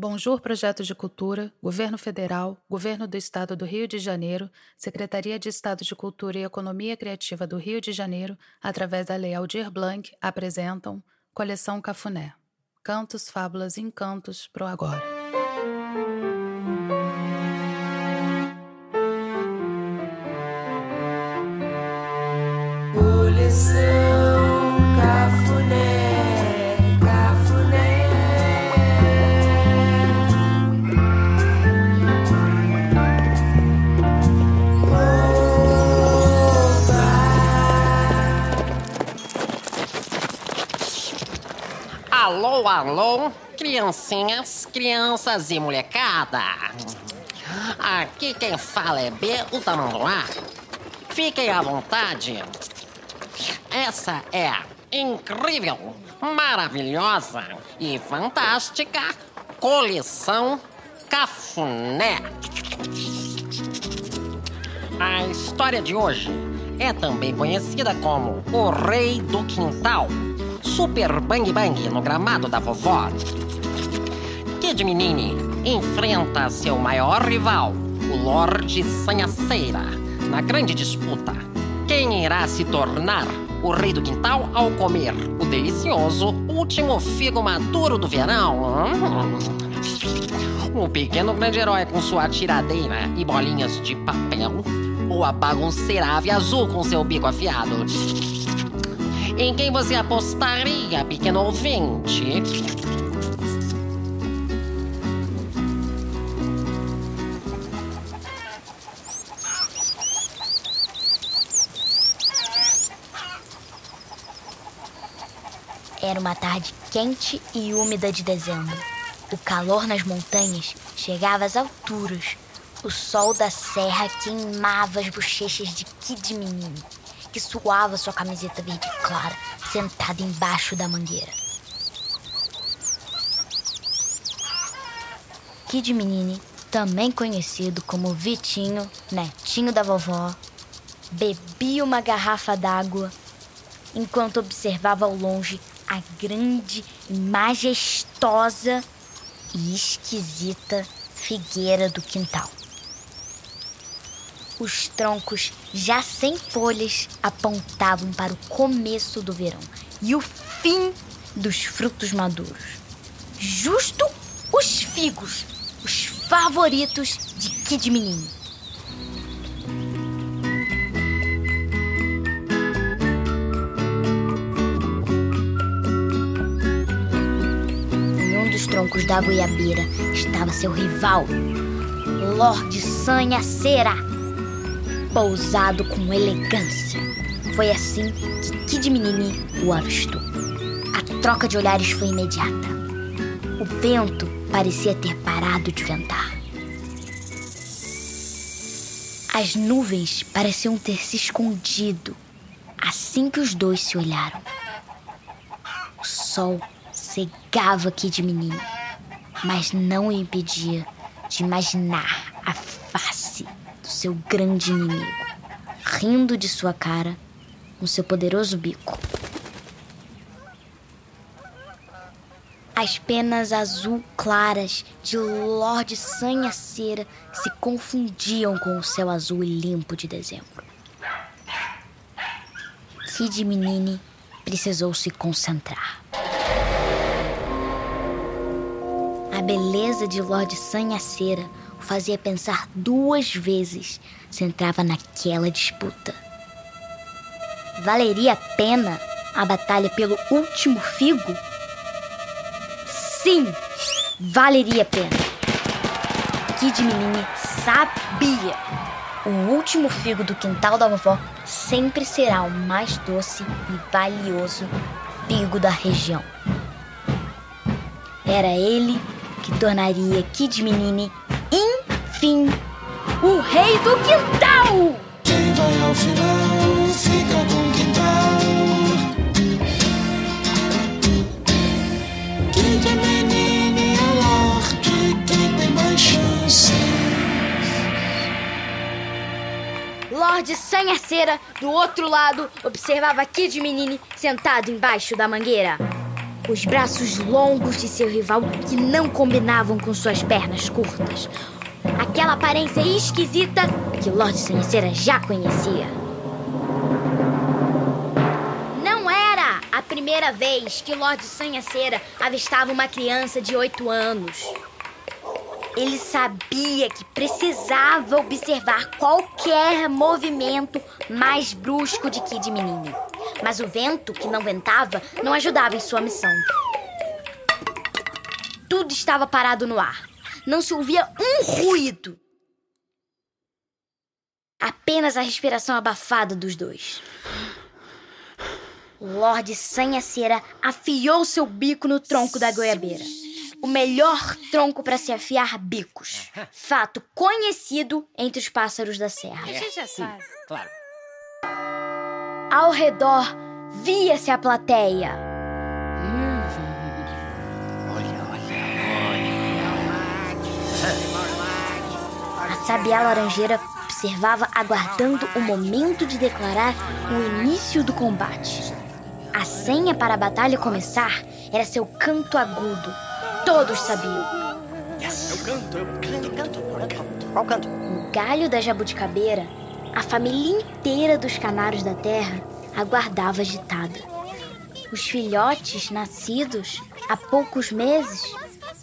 Bonjour Projeto de Cultura, Governo Federal, Governo do Estado do Rio de Janeiro, Secretaria de Estado de Cultura e Economia Criativa do Rio de Janeiro, através da Lei Aldir Blanc, apresentam Coleção Cafuné. Cantos, Fábulas e Encantos pro Agora. Coleção Alô, alô, criancinhas, crianças e molecada. Aqui quem fala é B, o Tamanduá. Fiquem à vontade. Essa é a incrível, maravilhosa e fantástica coleção Cafuné. A história de hoje é também conhecida como O Rei do Quintal. Super Bang Bang no gramado da vovó. Kid Menini enfrenta seu maior rival, o Lorde Sanhaceira, na grande disputa. Quem irá se tornar o rei do quintal ao comer o delicioso último figo maduro do verão? O pequeno grande herói com sua tiradeira e bolinhas de papel. Ou a bagunceira ave azul com seu bico afiado. Em quem você apostaria, pequeno ouvinte? Era uma tarde quente e úmida de dezembro. O calor nas montanhas chegava às alturas. O sol da serra queimava as bochechas de Kid Menino, que suava sua camiseta verde clara, sentada embaixo da mangueira. Kid Menini, também conhecido como Vitinho, netinho da vovó, bebia uma garrafa d'água enquanto observava ao longe a grande majestosa e esquisita figueira do quintal. Os troncos, já sem folhas, apontavam para o começo do verão e o fim dos frutos maduros. Justo os figos, os favoritos de Kid Menino. Troncos da goiabeira estava seu rival, Lorde Sanhaceira, pousado com elegância. Foi assim que Kid Menini o avistou. A troca de olhares foi imediata. O vento parecia ter parado de ventar. As nuvens pareciam ter se escondido assim que os dois se olharam. O sol cegava Kid Menino, mas não o impedia de imaginar seu grande inimigo, rindo de sua cara com seu poderoso bico. As penas azul claras de Lorde Sanhaceira se confundiam com o céu azul e limpo de dezembro. Kid Menini precisou se concentrar. A beleza de Lorde Sanhaceira o fazia pensar duas vezes se entrava naquela disputa. Valeria a pena a batalha pelo último figo? Sim, valeria a pena. Kid Menini sabia. O último figo do quintal da vovó sempre será o mais doce e valioso figo da região. Era ele que tornaria Kid Menini, enfim, o rei do quintal! Quem vai ao final fica com o quintal. Quem é menino é Lorde, quem tem mais chance. Lorde Sanhaceira, do outro lado, observava Kid Menini sentado embaixo da mangueira. Os braços longos de seu rival que não combinavam com suas pernas curtas. Aquela aparência esquisita que Lord Sanheceira já conhecia. Não era a primeira vez que Lord Sanhaceira avistava uma criança de oito anos. Ele sabia que precisava observar qualquer movimento mais brusco de Kid Menino. Mas o vento, que não ventava, não ajudava em sua missão. Tudo estava parado no ar. Não se ouvia um ruído. Apenas a respiração abafada dos dois. Lorde Sanhaceira afiou seu bico no tronco da goiabeira. O melhor tronco para se afiar bicos. Fato conhecido entre os pássaros da serra. A gente já sabe. Claro. Ao redor via-se a plateia. A sabiá laranjeira observava aguardando o momento de declarar o início do combate. A senha para a batalha começar era seu canto agudo. Todos sabiam. Qual canto? No galho da jabuticabeira, a família inteira dos canários da terra aguardava agitada. Os filhotes nascidos há poucos meses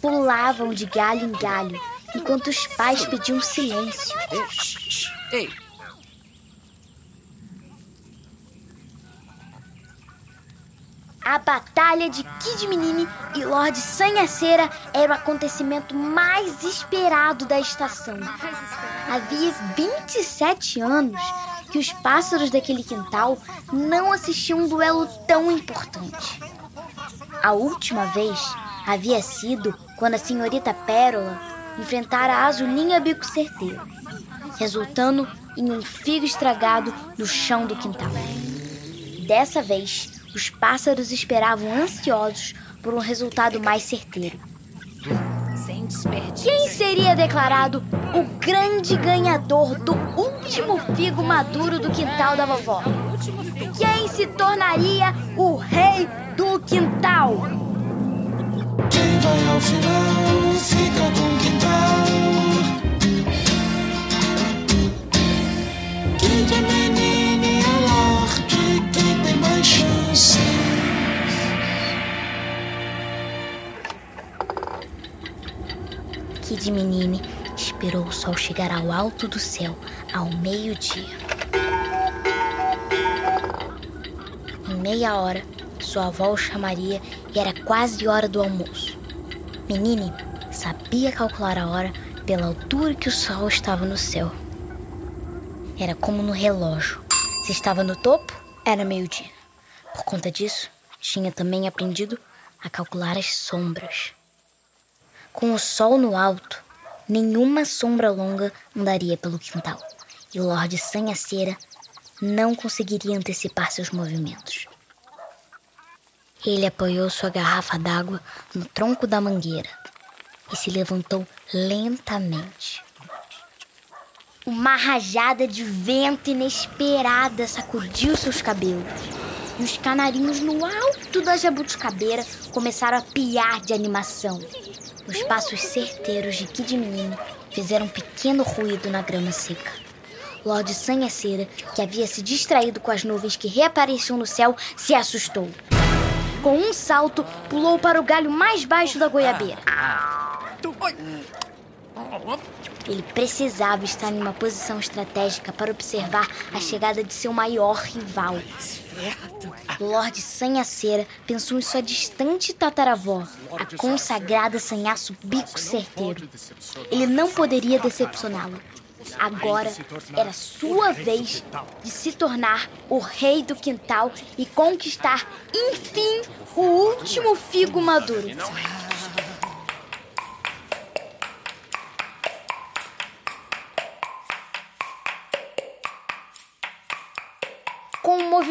pulavam de galho em galho, enquanto os pais pediam silêncio. Ei. Ei, A Batalha de Kid Menini e Lord Sanhaceira era o acontecimento mais esperado da estação. Havia 27 anos que os pássaros daquele quintal não assistiam um duelo tão importante. A última vez havia sido quando a senhorita Pérola enfrentara a azulinha bico certeiro, resultando em um figo estragado no chão do quintal. Dessa vez, os pássaros esperavam ansiosos por um resultado mais certeiro. Sem desperdício. Quem seria declarado o grande ganhador do último figo maduro do quintal da vovó? Quem se tornaria o rei do quintal? Quem vai ao final fica com quintal. Kid Menine esperou o sol chegar ao alto do céu ao meio-dia. Em meia hora, sua avó o chamaria e era quase hora do almoço. Menine sabia calcular a hora pela altura que o sol estava no céu. Era como no relógio. Se estava no topo, era meio-dia. Por conta disso, tinha também aprendido a calcular as sombras. Com o sol no alto, nenhuma sombra longa andaria pelo quintal. E o Lorde Sanhaceira não conseguiria antecipar seus movimentos. Ele apoiou sua garrafa d'água no tronco da mangueira e se levantou lentamente. Uma rajada de vento inesperada sacudiu seus cabelos. E os canarinhos no alto da jabuticabeira começaram a piar de animação. Os passos certeiros de Kid Menino fizeram um pequeno ruído na grama seca. Lorde Sanhaceira, que havia se distraído com as nuvens que reapareciam no céu, se assustou. Com um salto, pulou para o galho mais baixo da goiabeira. Ele precisava estar em uma posição estratégica para observar a chegada de seu maior rival. Lorde Sanhaceira pensou em sua distante tataravó, a consagrada Sanhaço Bico Certeiro. Ele não poderia decepcioná-lo. Agora era sua vez de se tornar o rei do quintal e conquistar, enfim, o último figo maduro.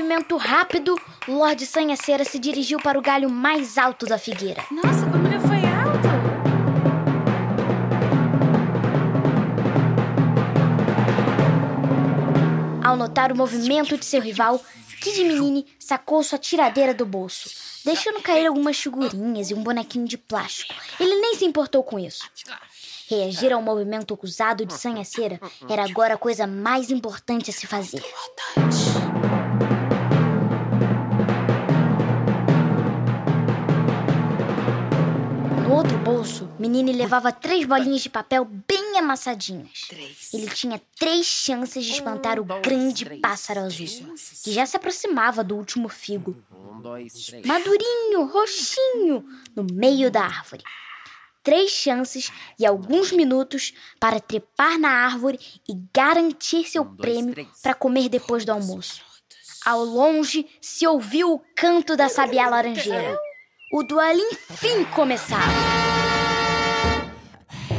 Movimento rápido, Lorde Sanhaceira se dirigiu para o galho mais alto da figueira. Nossa, como ele foi alto! Ao notar o movimento de seu rival, Kid Menine sacou sua tiradeira do bolso. deixando cair algumas figurinhas e um bonequinho de plástico. Ele nem se importou com isso. Reagir ao movimento acusado de sanhaceira era agora a coisa mais importante a se fazer. Outro bolso, Menine levava três bolinhas de papel bem amassadinhas. Ele tinha três chances de espantar o grande pássaro azul, que já se aproximava do último figo. Um, dois, três. Madurinho, roxinho, no meio da árvore. Três chances e alguns minutos para trepar na árvore e garantir seu Um, dois, prêmio três. para comer depois do almoço. Ao longe se ouviu o canto da sabiá laranjeira. O duelo enfim começava.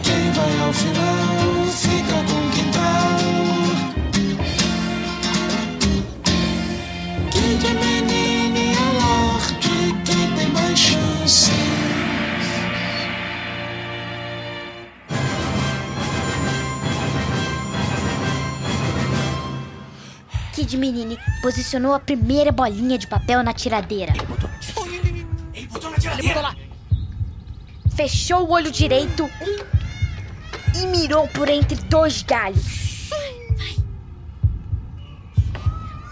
Quem vai ao final fica com o quintal. Kid é menino quem tem mais chance? Kid Menine posicionou a primeira bolinha de papel na tiradeira. Fechou o olho direito e mirou por entre dois galhos.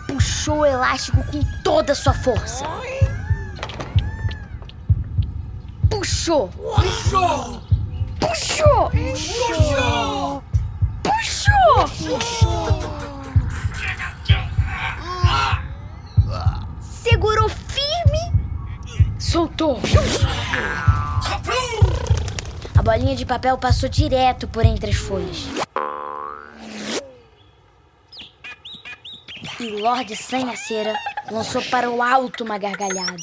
Puxou o elástico com toda a sua força. Puxou. Puxou. Puxou. Puxou. Segurou firme. Soltou. A bolinha de papel passou direto por entre as folhas. E Lorde Sanhaceira lançou para o alto uma gargalhada.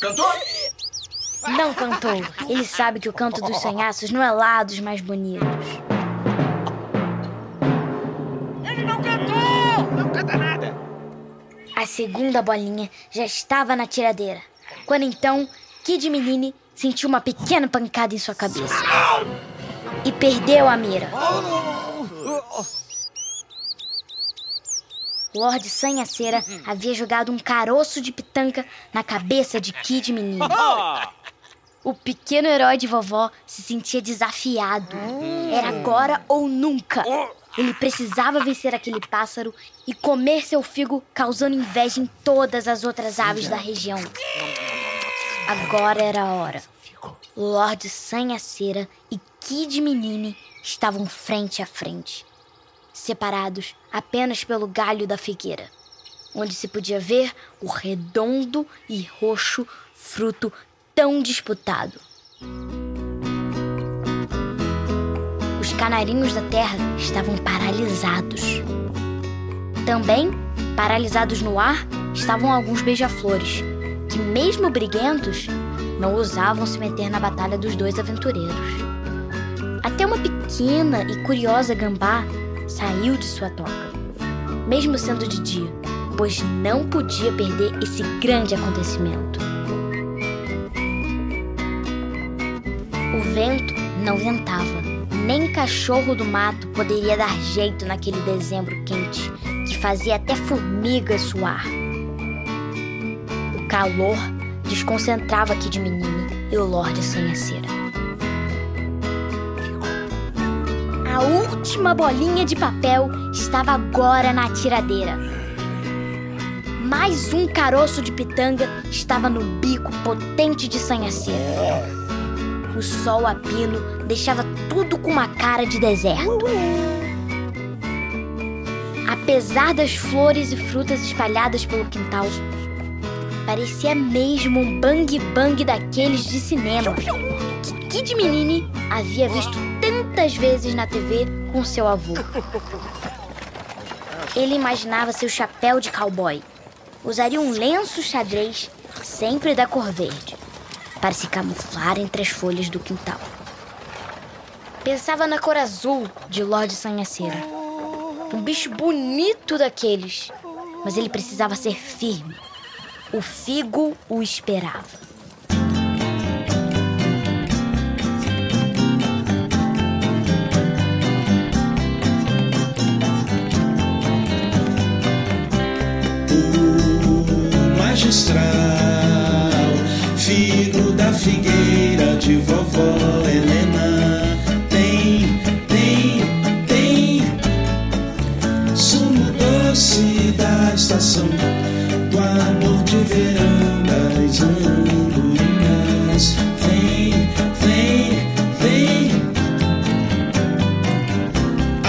Cantor? Não cantou. Ele sabe que o canto dos sanhaços não é lá dos mais bonitos. Segunda bolinha já estava na tiradeira. Quando então, Kid Menine sentiu uma pequena pancada em sua cabeça. E perdeu a mira. Lorde Sanhaceira havia jogado um caroço de pitanca na cabeça de Kid Menine. O pequeno herói de vovó se sentia desafiado. Era agora ou nunca. Ele precisava vencer aquele pássaro e comer seu figo, causando inveja em todas as outras aves da região. Agora era a hora. Lorde Sanhaceira e Kid Menine estavam frente a frente, separados apenas pelo galho da figueira, onde se podia ver o redondo e roxo fruto tão disputado. Os canarinhos da terra estavam paralisados. Também, paralisados no ar, estavam alguns beija-flores, que, mesmo briguentos, não ousavam se meter na batalha dos dois aventureiros. Até uma pequena e curiosa gambá saiu de sua toca, mesmo sendo de dia, pois não podia perder esse grande acontecimento. O vento não ventava. Nem cachorro do mato poderia dar jeito naquele dezembro quente que fazia até formigas suar. O calor desconcentrava Kid Menine e o Lorde Sanhaceira. A última bolinha de papel estava agora na tiradeira. Mais um caroço de pitanga estava no bico potente de Sanhaceira. O sol a pino deixava tudo com uma cara de deserto. Apesar das flores e frutas espalhadas pelo quintal, parecia mesmo um bang-bang daqueles de cinema que Kid Menine havia visto tantas vezes na TV com seu avô. Ele imaginava seu chapéu de cowboy. Usaria um lenço xadrez, sempre da cor verde para se camuflar entre as folhas do quintal. Pensava na cor azul de Lorde Sanhaceira. Um bicho bonito daqueles. Mas ele precisava ser firme. O figo o esperava. O magistrado figueira de vovó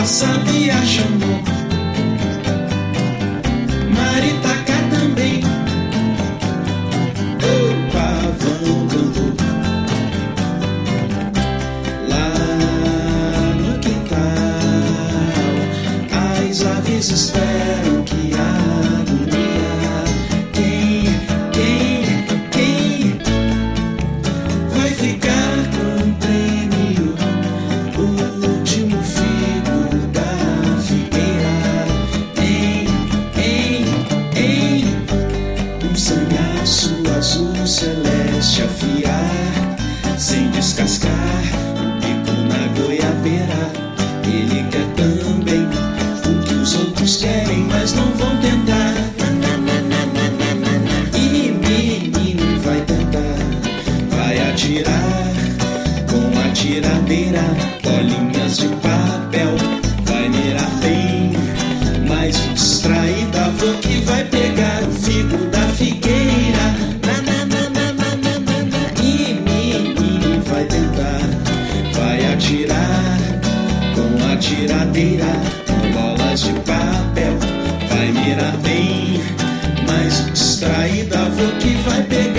sabia chamou. Sem descascar o bico na goiabeira. Vai pegar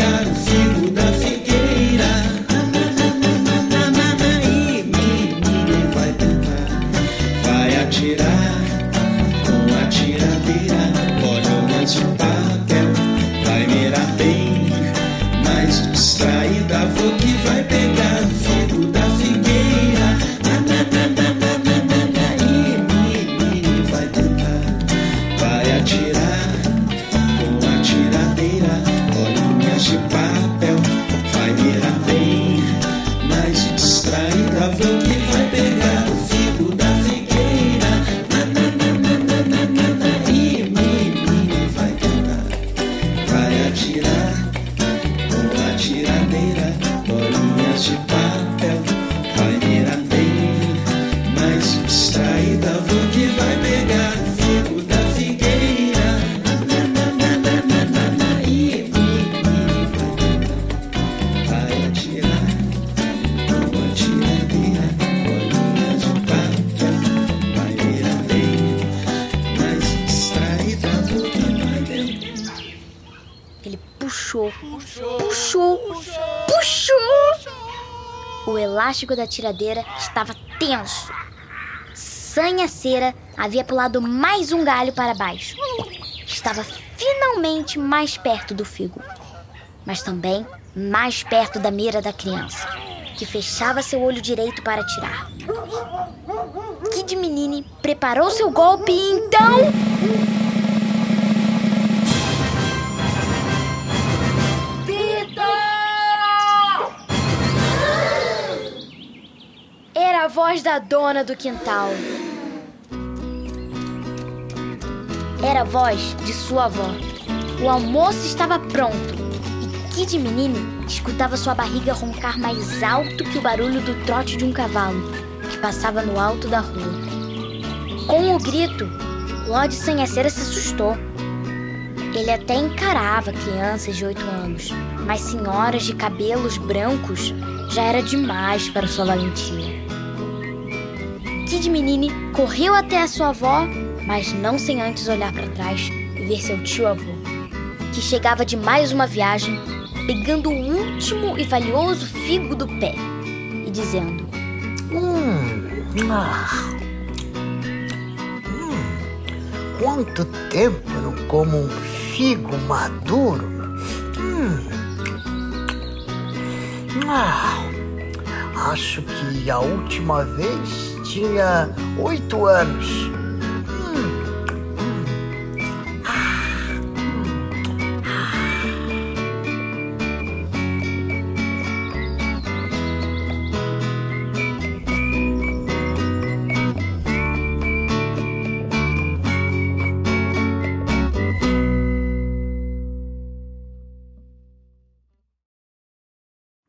elástico da tiradeira estava tenso. Sanhaceira havia pulado mais um galho para baixo. Estava finalmente mais perto do figo, mas também mais perto da mira da criança, que fechava seu olho direito para atirar. Kid Menine preparou seu golpe e então. A voz da dona do quintal. Era a voz de sua avó. O almoço estava pronto e Kid Menine escutava sua barriga roncar mais alto que o barulho do trote de um cavalo que passava no alto da rua. Com o grito, Lorde Sanhaceira se assustou. Ele até encarava crianças de oito anos, mas senhoras de cabelos brancos já era demais para sua valentia. Kid Menine correu até a sua avó, mas não sem antes olhar para trás e ver seu tio-avô, que chegava de mais uma viagem, pegando o último e valioso figo do pé e dizendo: Hum, ah. Hum, quanto tempo não como um figo maduro? Hum. Ah, acho que a última vez tinha oito anos.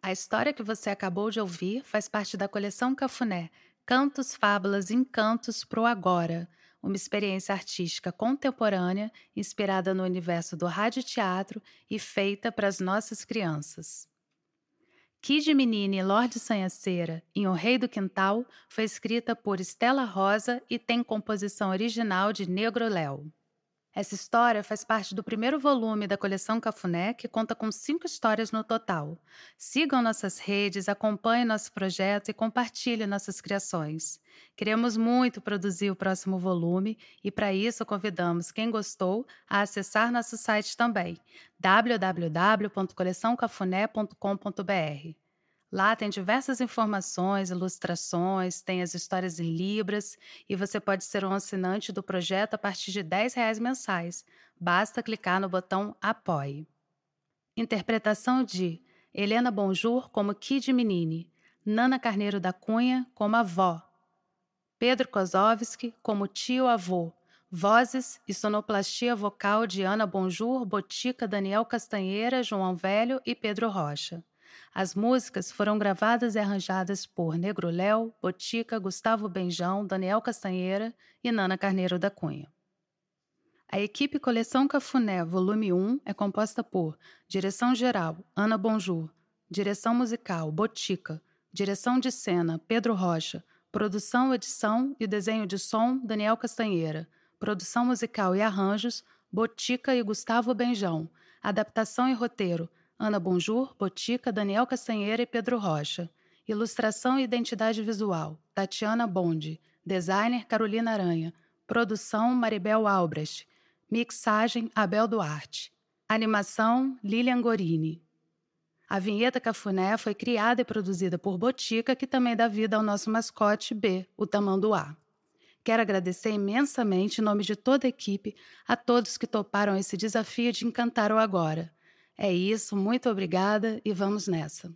As história que você acabou de ouvir faz parte da coleção Cafuné, Cantos, Fábulas Encantos pro Agora, uma experiência artística contemporânea inspirada no universo do rádio teatro e feita para as nossas crianças. Kid Menine e Lorde Sanhaceira, em O Rei do Quintal, foi escrita por Estela Rosa e tem composição original de Negro Léo. Essa história faz parte do primeiro volume da coleção Cafuné, que conta com cinco histórias no total. Sigam nossas redes, acompanhem nosso projeto e compartilhem nossas criações. Queremos muito produzir o próximo volume e, para isso, convidamos quem gostou a acessar nosso site também, www.coleçãocafuné.com.br. Lá tem diversas informações, ilustrações, tem as histórias em Libras e você pode ser um assinante do projeto a partir de R$ reais mensais. Basta clicar no botão Apoie. Interpretação de Helena Bonjour como Kid Menini, Nana Carneiro da Cunha como avó, Pedro Kozovski como tio-avô, vozes e sonoplastia vocal de Ana Bonjour, Botica, Daniel Castanheira, João Velho e Pedro Rocha. As músicas foram gravadas e arranjadas por Negro Léo, Botica, Gustavo Benjão, Daniel Castanheira e Nana Carneiro da Cunha. A equipe Coleção Cafuné, volume 1, é composta por Direção Geral, Ana Bonjour, Direção Musical, Botica, Direção de Cena, Pedro Rocha, Produção, Edição e Desenho de Som, Daniel Castanheira, Produção Musical e Arranjos, Botica e Gustavo Benjão, Adaptação e Roteiro, Ana Bonjour, Botica, Daniel Castanheira e Pedro Rocha. Ilustração e identidade visual, Tatiana Bonde. Designer, Carolina Aranha. Produção, Maribel Albrecht. Mixagem, Abel Duarte. Animação, Lilian Gorini. A vinheta Cafuné foi criada e produzida por Botica, que também dá vida ao nosso mascote B, o Tamanduá. Quero agradecer imensamente, em nome de toda a equipe, a todos que toparam esse desafio de encantar o agora. É isso, muito obrigada e vamos nessa.